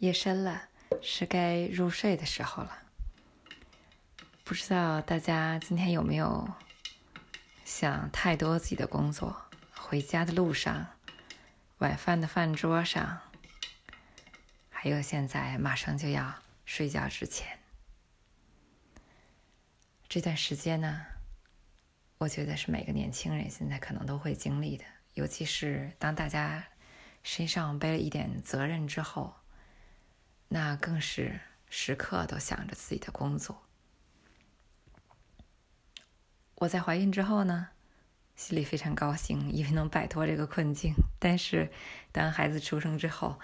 夜深了，是该入睡的时候了。不知道大家今天有没有想太多自己的工作？回家的路上，晚饭的饭桌上，还有现在马上就要睡觉之前，这段时间呢，我觉得是每个年轻人现在可能都会经历的，尤其是当大家身上背了一点责任之后。那更是时刻都想着自己的工作。我在怀孕之后呢，心里非常高兴，因为能摆脱这个困境。但是，当孩子出生之后，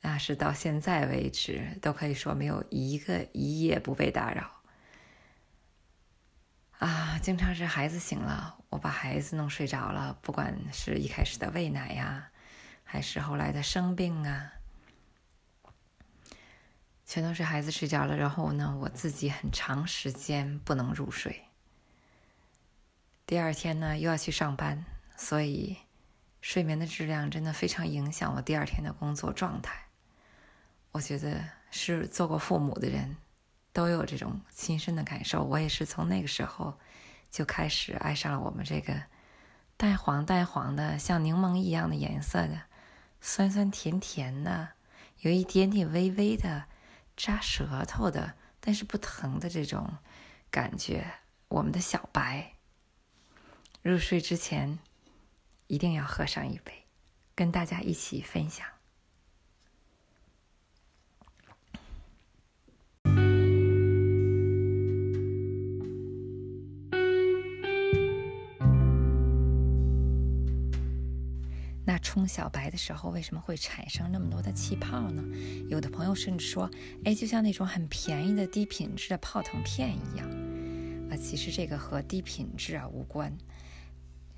那是到现在为止都可以说没有一个一夜不被打扰。啊，经常是孩子醒了，我把孩子弄睡着了，不管是一开始的喂奶呀，还是后来的生病啊。全都是孩子睡着了，然后呢，我自己很长时间不能入睡。第二天呢，又要去上班，所以睡眠的质量真的非常影响我第二天的工作状态。我觉得是做过父母的人都有这种亲身的感受。我也是从那个时候就开始爱上了我们这个淡黄淡黄的、像柠檬一样的颜色的、酸酸甜甜的、有一点点微微的。扎舌头的，但是不疼的这种感觉，我们的小白。入睡之前一定要喝上一杯，跟大家一起分享。冲小白的时候，为什么会产生那么多的气泡呢？有的朋友甚至说：“哎，就像那种很便宜的低品质的泡腾片一样。”啊，其实这个和低品质啊无关。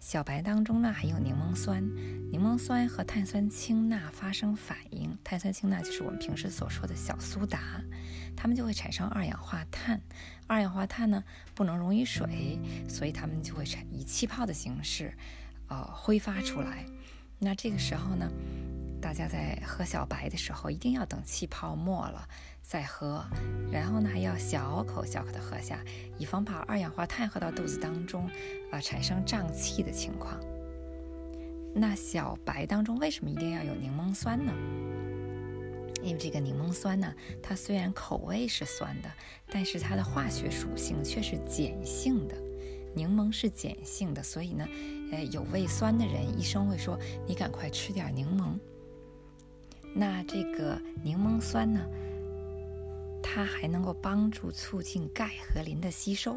小白当中呢含有柠檬酸，柠檬酸和碳酸氢钠发生反应，碳酸氢钠就是我们平时所说的小苏打，它们就会产生二氧化碳。二氧化碳呢不能溶于水，所以它们就会产以气泡的形式，呃，挥发出来。那这个时候呢，大家在喝小白的时候，一定要等气泡没了再喝，然后呢还要小口小口的喝下，以防把二氧化碳喝到肚子当中，啊产生胀气的情况。那小白当中为什么一定要有柠檬酸呢？因为这个柠檬酸呢，它虽然口味是酸的，但是它的化学属性却是碱性的。柠檬是碱性的，所以呢。呃，有胃酸的人，医生会说你赶快吃点柠檬。那这个柠檬酸呢，它还能够帮助促进钙和磷的吸收。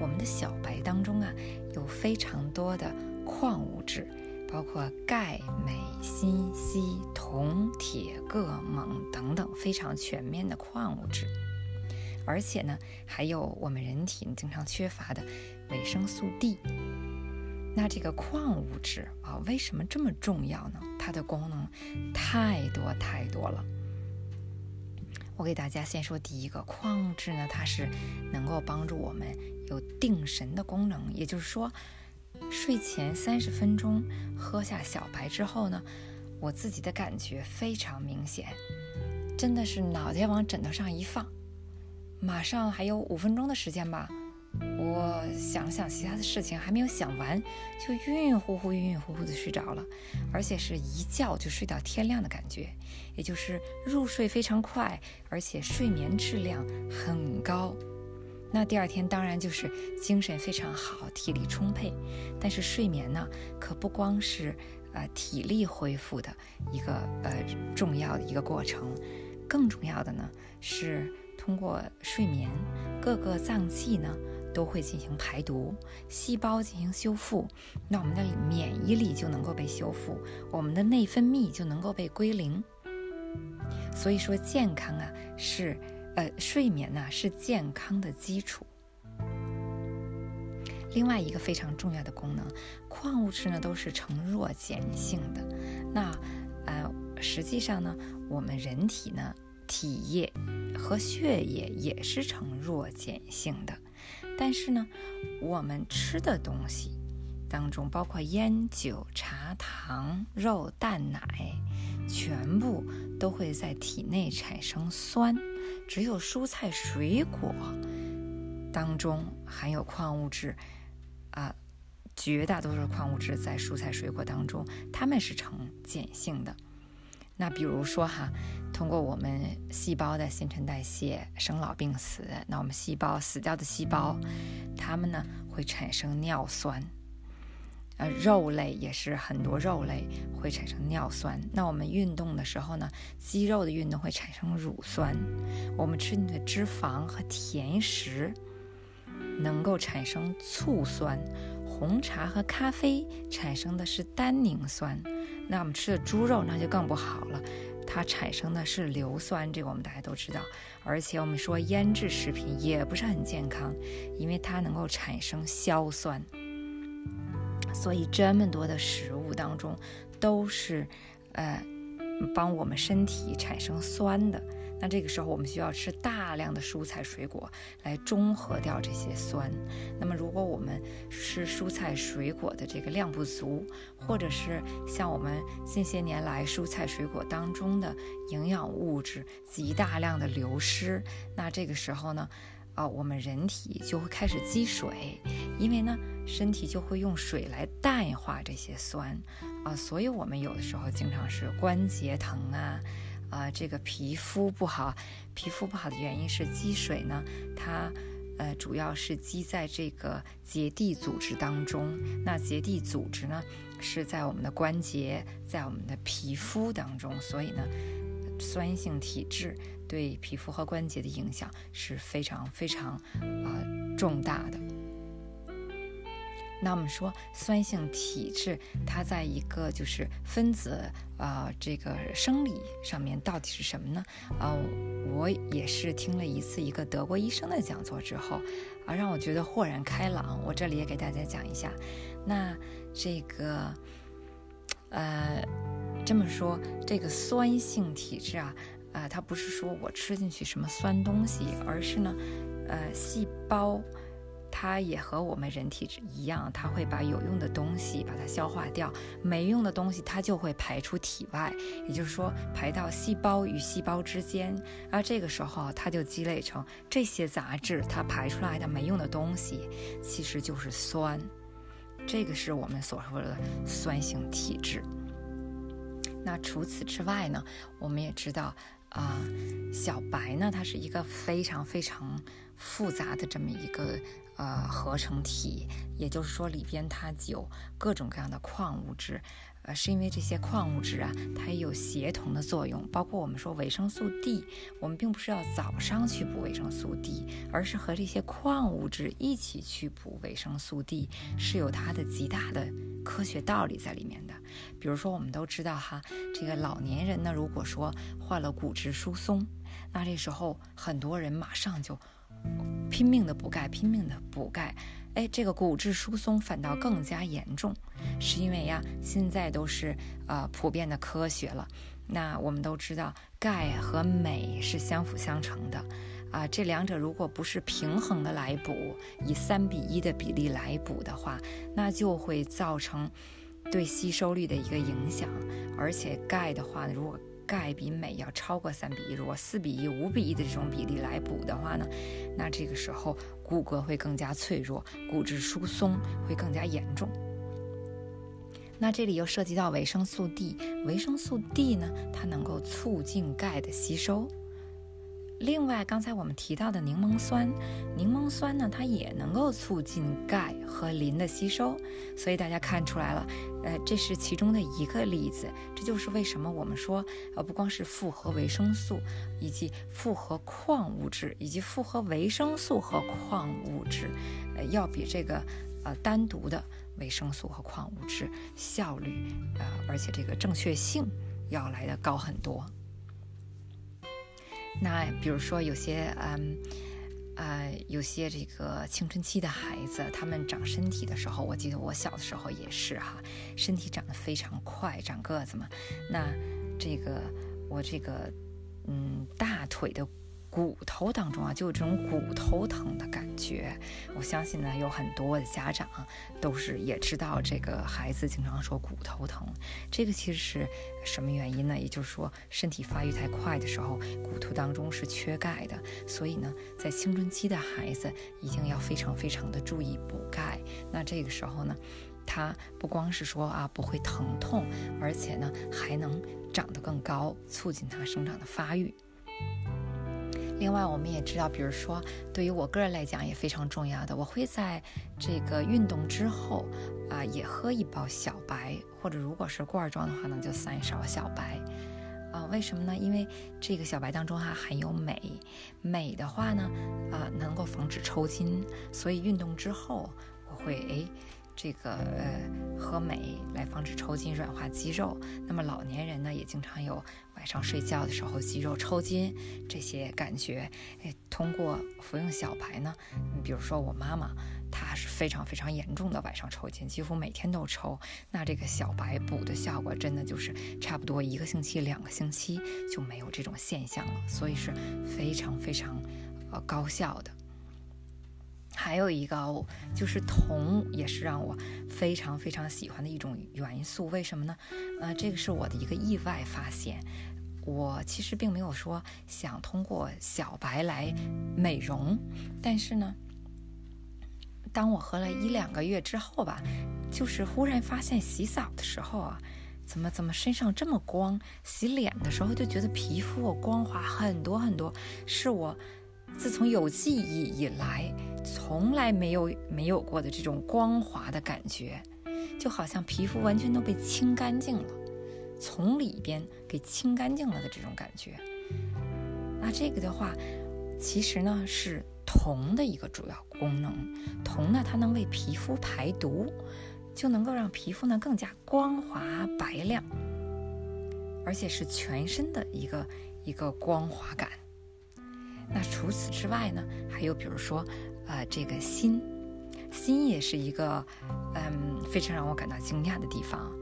我们的小白当中啊，有非常多的矿物质，包括钙、镁、锌、硒、铜、铁、铬、锰等等非常全面的矿物质。而且呢，还有我们人体经常缺乏的维生素 D。那这个矿物质啊，为什么这么重要呢？它的功能太多太多了。我给大家先说第一个矿物质呢，它是能够帮助我们有定神的功能。也就是说，睡前三十分钟喝下小白之后呢，我自己的感觉非常明显，真的是脑袋往枕头上一放，马上还有五分钟的时间吧。我想了想其他的事情，还没有想完，就晕晕乎乎、晕晕乎乎的睡着了，而且是一觉就睡到天亮的感觉，也就是入睡非常快，而且睡眠质量很高。那第二天当然就是精神非常好，体力充沛。但是睡眠呢，可不光是呃体力恢复的一个呃重要的一个过程，更重要的呢是通过睡眠，各个脏器呢。都会进行排毒，细胞进行修复，那我们的免疫力就能够被修复，我们的内分泌就能够被归零。所以说，健康啊是，呃，睡眠呢是健康的基础。另外一个非常重要的功能，矿物质呢都是呈弱碱性的。那，呃，实际上呢，我们人体呢体液和血液也是呈弱碱性的。但是呢，我们吃的东西当中，包括烟酒、茶、糖、肉、蛋、奶，全部都会在体内产生酸，只有蔬菜水果当中含有矿物质，啊，绝大多数矿物质在蔬菜水果当中，它们是呈碱性的。那比如说哈，通过我们细胞的新陈代谢、生老病死，那我们细胞死掉的细胞，它们呢会产生尿酸。呃，肉类也是很多肉类会产生尿酸。那我们运动的时候呢，肌肉的运动会产生乳酸。我们吃你的脂肪和甜食能够产生醋酸。红茶和咖啡产生的是单宁酸。那我们吃的猪肉那就更不好了，它产生的是硫酸。这个我们大家都知道。而且我们说腌制食品也不是很健康，因为它能够产生硝酸。所以这么多的食物当中，都是，呃，帮我们身体产生酸的。那这个时候我们需要吃大量的蔬菜水果来中和掉这些酸。那么如果我们吃蔬菜水果的这个量不足，或者是像我们近些年来蔬菜水果当中的营养物质极大量的流失，那这个时候呢？啊，我们人体就会开始积水，因为呢，身体就会用水来淡化这些酸，啊，所以我们有的时候经常是关节疼啊，啊，这个皮肤不好，皮肤不好的原因是积水呢，它，呃，主要是积在这个结缔组织当中，那结缔组织呢是在我们的关节，在我们的皮肤当中，所以呢。酸性体质对皮肤和关节的影响是非常非常啊重大的。那我们说酸性体质，它在一个就是分子啊这个生理上面到底是什么呢？啊，我也是听了一次一个德国医生的讲座之后啊，让我觉得豁然开朗。我这里也给大家讲一下。那这个呃。这么说，这个酸性体质啊，啊，它不是说我吃进去什么酸东西，而是呢，呃，细胞它也和我们人体一样，它会把有用的东西把它消化掉，没用的东西它就会排出体外，也就是说排到细胞与细胞之间，而这个时候它就积累成这些杂质，它排出来的没用的东西其实就是酸，这个是我们所说的酸性体质。那除此之外呢，我们也知道啊，小白呢，它是一个非常非常复杂的这么一个呃合成体，也就是说里边它有各种各样的矿物质。呃，是因为这些矿物质啊，它也有协同的作用，包括我们说维生素 D，我们并不是要早上去补维生素 D，而是和这些矿物质一起去补维生素 D，是有它的极大的科学道理在里面的。比如说，我们都知道哈，这个老年人呢，如果说患了骨质疏松，那这时候很多人马上就拼命的补钙，拼命的补钙。哎，这个骨质疏松反倒更加严重，是因为呀，现在都是呃普遍的科学了。那我们都知道，钙和镁是相辅相成的，啊，这两者如果不是平衡的来补，以三比一的比例来补的话，那就会造成对吸收率的一个影响。而且钙的话，如果钙比镁要超过三比一，如果四比一、五比一的这种比例来补的话呢，那这个时候骨骼会更加脆弱，骨质疏松会更加严重。那这里又涉及到维生素 D，维生素 D 呢，它能够促进钙的吸收。另外，刚才我们提到的柠檬酸，柠檬酸呢，它也能够促进钙和磷的吸收。所以大家看出来了，呃，这是其中的一个例子。这就是为什么我们说，呃，不光是复合维生素，以及复合矿物质，以及复合维生素和矿物质，呃，要比这个呃单独的维生素和矿物质效率，呃，而且这个正确性要来的高很多。那比如说有些嗯，呃，有些这个青春期的孩子，他们长身体的时候，我记得我小的时候也是哈，身体长得非常快，长个子嘛。那这个我这个嗯大腿的骨头当中啊，就有这种骨头疼的感觉。我相信呢，有很多的家长都是也知道这个孩子经常说骨头疼，这个其实是什么原因呢？也就是说，身体发育太快的时候，骨头当中是缺钙的，所以呢，在青春期的孩子一定要非常非常的注意补钙。那这个时候呢？它不光是说啊不会疼痛，而且呢还能长得更高，促进它生长的发育。另外，我们也知道，比如说对于我个人来讲也非常重要的，我会在这个运动之后啊也喝一包小白，或者如果是罐装的话呢，就三勺小白。啊，为什么呢？因为这个小白当中还含有镁，镁的话呢啊能够防止抽筋，所以运动之后我会诶。这个呃，喝镁来防止抽筋、软化肌肉。那么老年人呢，也经常有晚上睡觉的时候肌肉抽筋这些感觉。哎，通过服用小白呢，你比如说我妈妈，她是非常非常严重的晚上抽筋，几乎每天都抽。那这个小白补的效果，真的就是差不多一个星期、两个星期就没有这种现象了，所以是非常非常呃高效的。还有一个就是铜，也是让我非常非常喜欢的一种元素。为什么呢？呃，这个是我的一个意外发现。我其实并没有说想通过小白来美容，但是呢，当我喝了一两个月之后吧，就是忽然发现洗澡的时候啊，怎么怎么身上这么光？洗脸的时候就觉得皮肤光滑很多很多，是我。自从有记忆以来，从来没有没有过的这种光滑的感觉，就好像皮肤完全都被清干净了，从里边给清干净了的这种感觉。那这个的话，其实呢是铜的一个主要功能。铜呢，它能为皮肤排毒，就能够让皮肤呢更加光滑白亮，而且是全身的一个一个光滑感。那除此之外呢，还有比如说，呃，这个心，心也是一个，嗯，非常让我感到惊讶的地方。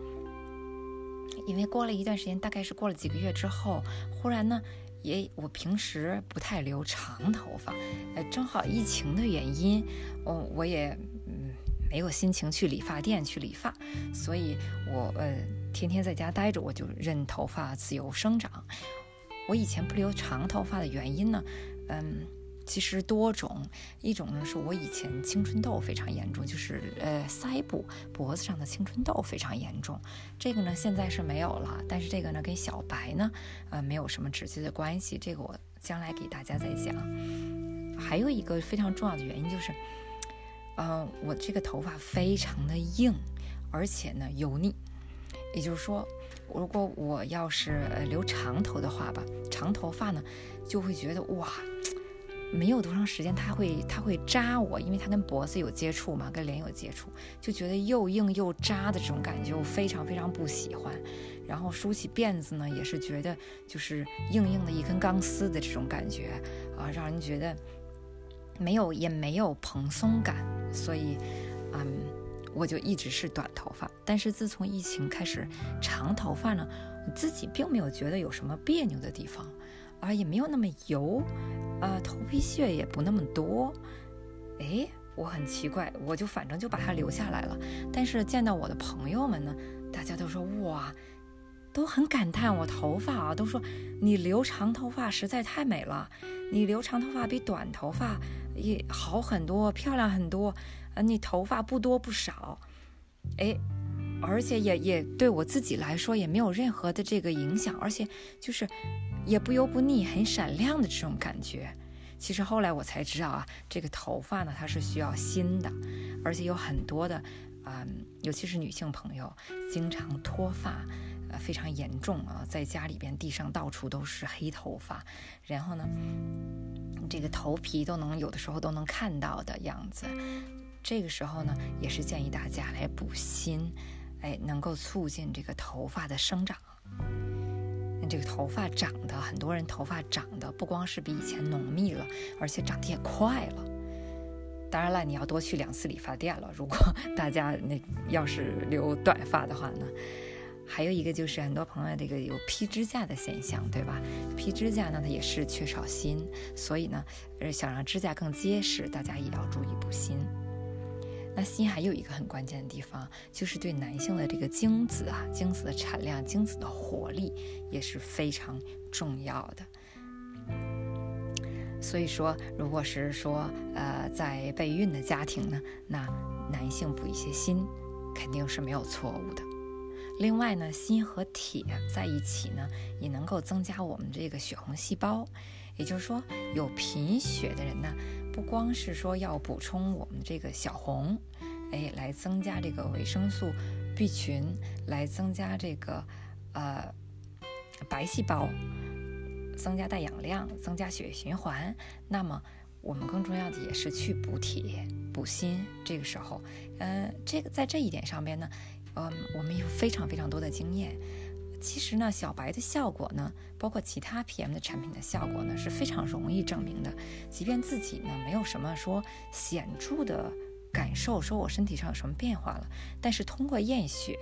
因为过了一段时间，大概是过了几个月之后，忽然呢，也我平时不太留长头发，呃，正好疫情的原因，哦，我也嗯没有心情去理发店去理发，所以我呃天天在家待着，我就任头发自由生长。我以前不留长头发的原因呢？嗯，其实多种，一种呢是我以前青春痘非常严重，就是呃腮部、脖子上的青春痘非常严重。这个呢现在是没有了，但是这个呢跟小白呢呃没有什么直接的关系，这个我将来给大家再讲。还有一个非常重要的原因就是，呃我这个头发非常的硬，而且呢油腻，也就是说。如果我要是留长头的话吧，长头发呢，就会觉得哇，没有多长时间，它会它会扎我，因为它跟脖子有接触嘛，跟脸有接触，就觉得又硬又扎的这种感觉，我非常非常不喜欢。然后梳起辫子呢，也是觉得就是硬硬的一根钢丝的这种感觉啊，让人觉得没有也没有蓬松感，所以，嗯。我就一直是短头发，但是自从疫情开始长头发呢，我自己并没有觉得有什么别扭的地方，啊，也没有那么油，啊，头皮屑也不那么多，哎，我很奇怪，我就反正就把它留下来了。但是见到我的朋友们呢，大家都说哇，都很感叹我头发啊，都说你留长头发实在太美了，你留长头发比短头发也好很多，漂亮很多。啊，你头发不多不少，哎，而且也也对我自己来说也没有任何的这个影响，而且就是也不油不腻，很闪亮的这种感觉。其实后来我才知道啊，这个头发呢它是需要新的，而且有很多的，嗯，尤其是女性朋友经常脱发，呃，非常严重啊，在家里边地上到处都是黑头发，然后呢，这个头皮都能有的时候都能看到的样子。这个时候呢，也是建议大家来补锌，哎，能够促进这个头发的生长。这个头发长得，很多人头发长得不光是比以前浓密了，而且长得也快了。当然了，你要多去两次理发店了。如果大家那要是留短发的话呢，还有一个就是很多朋友这个有披指甲的现象，对吧？披指甲呢，它也是缺少锌，所以呢，呃，想让指甲更结实，大家也要注意补锌。那锌还有一个很关键的地方，就是对男性的这个精子啊，精子的产量、精子的活力也是非常重要的。所以说，如果是说呃在备孕的家庭呢，那男性补一些锌肯定是没有错误的。另外呢，锌和铁在一起呢，也能够增加我们这个血红细胞。也就是说，有贫血的人呢。不光是说要补充我们这个小红，哎，来增加这个维生素 B 群，来增加这个呃白细胞，增加带氧量，增加血液循环。那么我们更重要的也是去补铁、补锌。这个时候，呃，这个在这一点上边呢，嗯，我们有非常非常多的经验。其实呢，小白的效果呢，包括其他 PM 的产品的效果呢，是非常容易证明的。即便自己呢没有什么说显著的感受，说我身体上有什么变化了，但是通过验血，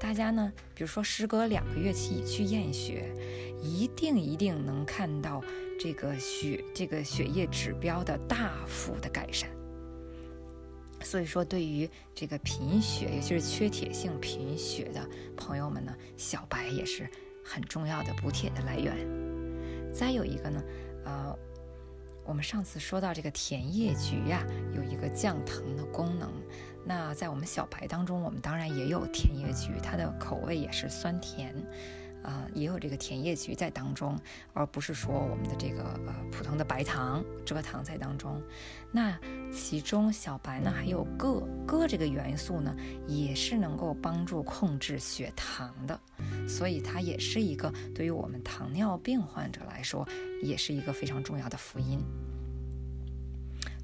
大家呢，比如说时隔两个月期去验血，一定一定能看到这个血这个血液指标的大幅的改善。所以说，对于这个贫血，尤其是缺铁性贫血的朋友们呢，小白也是很重要的补铁的来源。再有一个呢，呃，我们上次说到这个甜叶菊呀，有一个降糖的功能。那在我们小白当中，我们当然也有甜叶菊，它的口味也是酸甜。啊，也有这个甜叶菊在当中，而不是说我们的这个呃普通的白糖、蔗糖在当中。那其中小白呢，还有铬，铬这个元素呢，也是能够帮助控制血糖的，所以它也是一个对于我们糖尿病患者来说，也是一个非常重要的福音。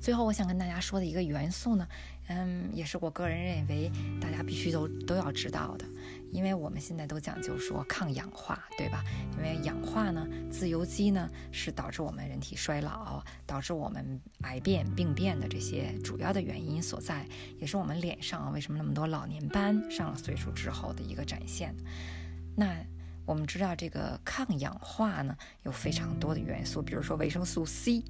最后，我想跟大家说的一个元素呢，嗯，也是我个人认为大家必须都都要知道的。因为我们现在都讲究说抗氧化，对吧？因为氧化呢，自由基呢是导致我们人体衰老、导致我们癌变、病变的这些主要的原因所在，也是我们脸上为什么那么多老年斑上了岁数之后的一个展现。那我们知道这个抗氧化呢有非常多的元素，比如说维生素 C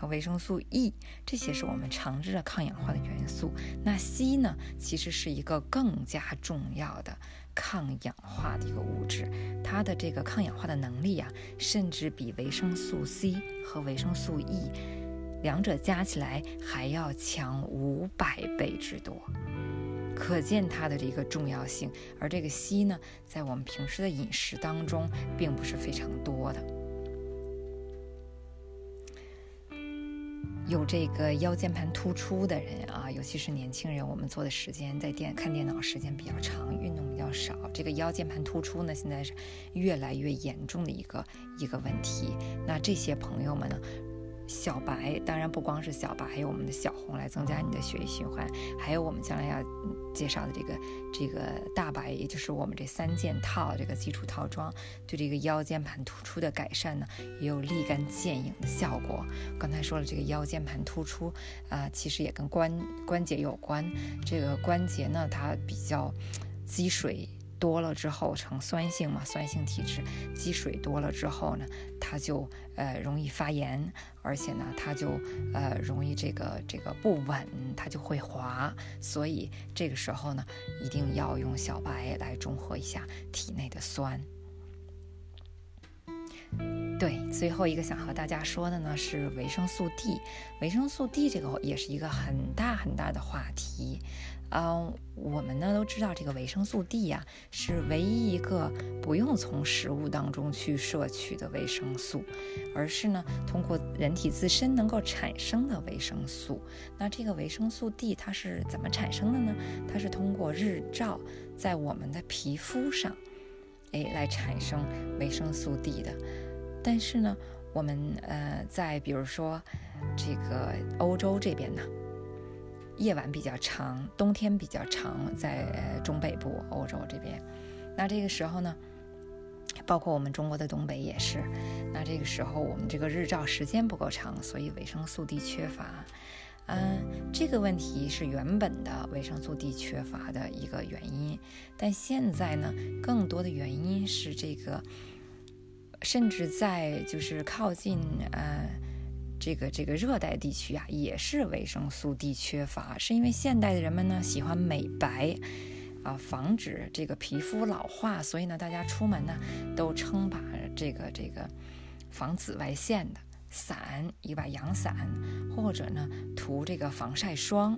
和维生素 E，这些是我们常知的抗氧化的元素。那硒呢，其实是一个更加重要的。抗氧化的一个物质，它的这个抗氧化的能力啊，甚至比维生素 C 和维生素 E 两者加起来还要强五百倍之多，可见它的这个重要性。而这个硒呢，在我们平时的饮食当中，并不是非常多的。有这个腰间盘突出的人啊，尤其是年轻人，我们坐的时间在电看电脑时间比较长，运动比较少，这个腰间盘突出呢，现在是越来越严重的一个一个问题。那这些朋友们呢？小白当然不光是小白，还有我们的小红来增加你的血液循环，还有我们将来要介绍的这个这个大白，也就是我们这三件套这个基础套装，对这个腰间盘突出的改善呢，也有立竿见影的效果。刚才说了，这个腰间盘突出啊，其实也跟关关节有关。这个关节呢，它比较积水。多了之后成酸性嘛，酸性体质积水多了之后呢，它就呃容易发炎，而且呢它就呃容易这个这个不稳，它就会滑，所以这个时候呢一定要用小白来中和一下体内的酸。对，最后一个想和大家说的呢是维生素 D，维生素 D 这个也是一个很大很大的话题。嗯，我们呢都知道，这个维生素 D 呀是唯一一个不用从食物当中去摄取的维生素，而是呢通过人体自身能够产生的维生素。那这个维生素 D 它是怎么产生的呢？它是通过日照在我们的皮肤上，哎来产生维生素 D 的。但是呢，我们呃在比如说这个欧洲这边呢。夜晚比较长，冬天比较长，在中北部欧洲这边，那这个时候呢，包括我们中国的东北也是，那这个时候我们这个日照时间不够长，所以维生素 D 缺乏，嗯，这个问题是原本的维生素 D 缺乏的一个原因，但现在呢，更多的原因是这个，甚至在就是靠近呃这个这个热带地区啊，也是维生素 D 缺乏，是因为现代的人们呢喜欢美白啊，防止这个皮肤老化，所以呢，大家出门呢都称把这个这个防紫外线的。伞一把阳伞，或者呢涂这个防晒霜，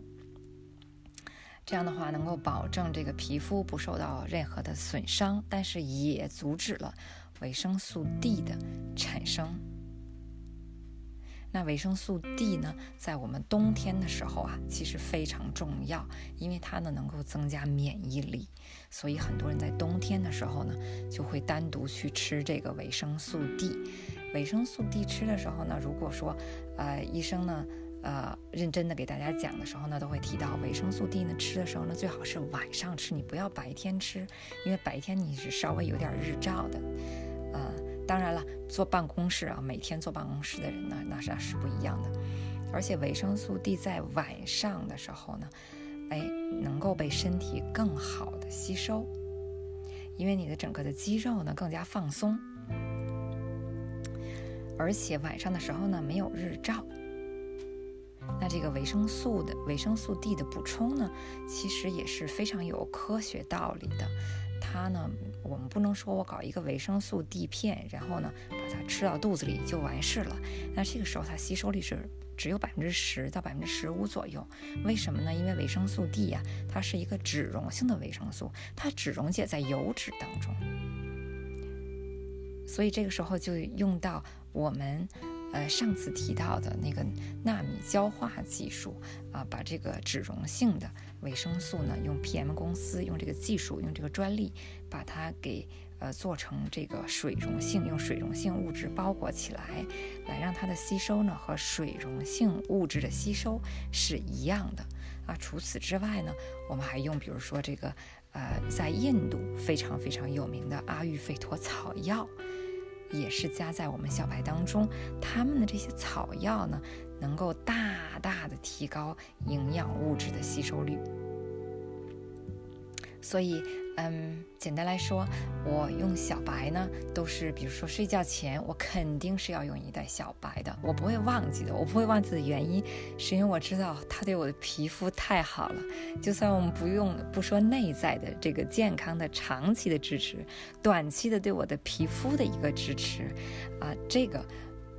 这样的话能够保证这个皮肤不受到任何的损伤，但是也阻止了维生素 D 的产生。那维生素 D 呢，在我们冬天的时候啊，其实非常重要，因为它呢能够增加免疫力，所以很多人在冬天的时候呢，就会单独去吃这个维生素 D。维生素 D 吃的时候呢，如果说，呃，医生呢，呃，认真的给大家讲的时候呢，都会提到维生素 D 呢吃的时候呢，最好是晚上吃，你不要白天吃，因为白天你是稍微有点日照的，呃，当然了，坐办公室啊，每天坐办公室的人呢，那是是不一样的，而且维生素 D 在晚上的时候呢，哎，能够被身体更好的吸收，因为你的整个的肌肉呢更加放松。而且晚上的时候呢，没有日照，那这个维生素的维生素 D 的补充呢，其实也是非常有科学道理的。它呢，我们不能说我搞一个维生素 D 片，然后呢把它吃到肚子里就完事了。那这个时候它吸收率是只有百分之十到百分之十五左右。为什么呢？因为维生素 D 呀，它是一个脂溶性的维生素，它只溶解在油脂当中，所以这个时候就用到。我们，呃，上次提到的那个纳米焦化技术啊，把这个脂溶性的维生素呢，用 PM 公司用这个技术，用这个专利，把它给呃做成这个水溶性，用水溶性物质包裹起来，来让它的吸收呢和水溶性物质的吸收是一样的啊。除此之外呢，我们还用比如说这个呃，在印度非常非常有名的阿育吠陀草药。也是加在我们小白当中，他们的这些草药呢，能够大大的提高营养物质的吸收率。所以，嗯，简单来说，我用小白呢，都是比如说睡觉前，我肯定是要用一袋小白的，我不会忘记的。我不会忘记的原因，是因为我知道它对我的皮肤太好了。就算我们不用不说内在的这个健康的长期的支持，短期的对我的皮肤的一个支持，啊，这个。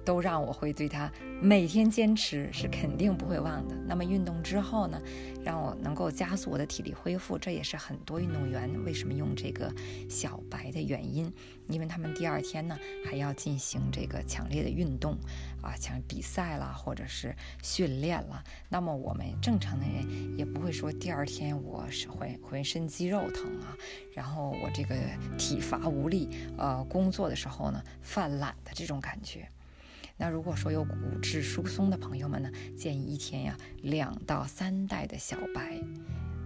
都让我会对它每天坚持是肯定不会忘的。那么运动之后呢，让我能够加速我的体力恢复，这也是很多运动员为什么用这个小白的原因，因为他们第二天呢还要进行这个强烈的运动啊，像比赛啦或者是训练了。那么我们正常的人也不会说第二天我是浑浑身肌肉疼啊，然后我这个体乏无力，呃，工作的时候呢犯懒的这种感觉。那如果说有骨质疏松的朋友们呢，建议一天呀两到三袋的小白，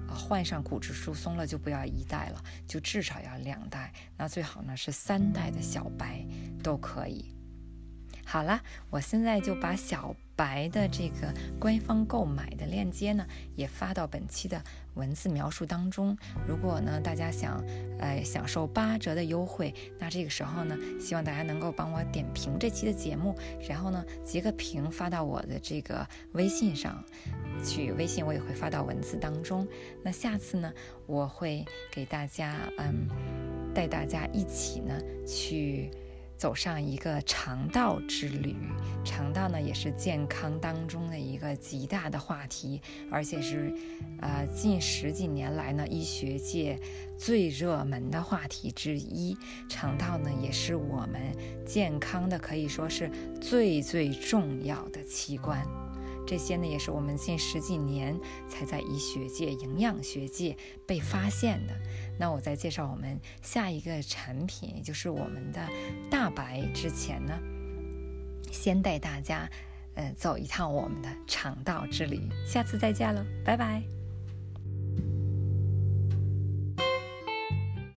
啊，患上骨质疏松了就不要一袋了，就至少要两袋。那最好呢是三袋的小白都可以。好了，我现在就把小白的这个官方购买的链接呢，也发到本期的文字描述当中。如果呢大家想，呃，享受八折的优惠，那这个时候呢，希望大家能够帮我点评这期的节目，然后呢截个屏发到我的这个微信上去，微信我也会发到文字当中。那下次呢，我会给大家，嗯，带大家一起呢去。走上一个肠道之旅，肠道呢也是健康当中的一个极大的话题，而且是，呃，近十几年来呢医学界最热门的话题之一。肠道呢也是我们健康的可以说是最最重要的器官。这些呢，也是我们近十几年才在医学界、营养学界被发现的。那我在介绍我们下一个产品，也就是我们的大白之前呢，先带大家，呃，走一趟我们的肠道之旅。下次再见了，拜拜。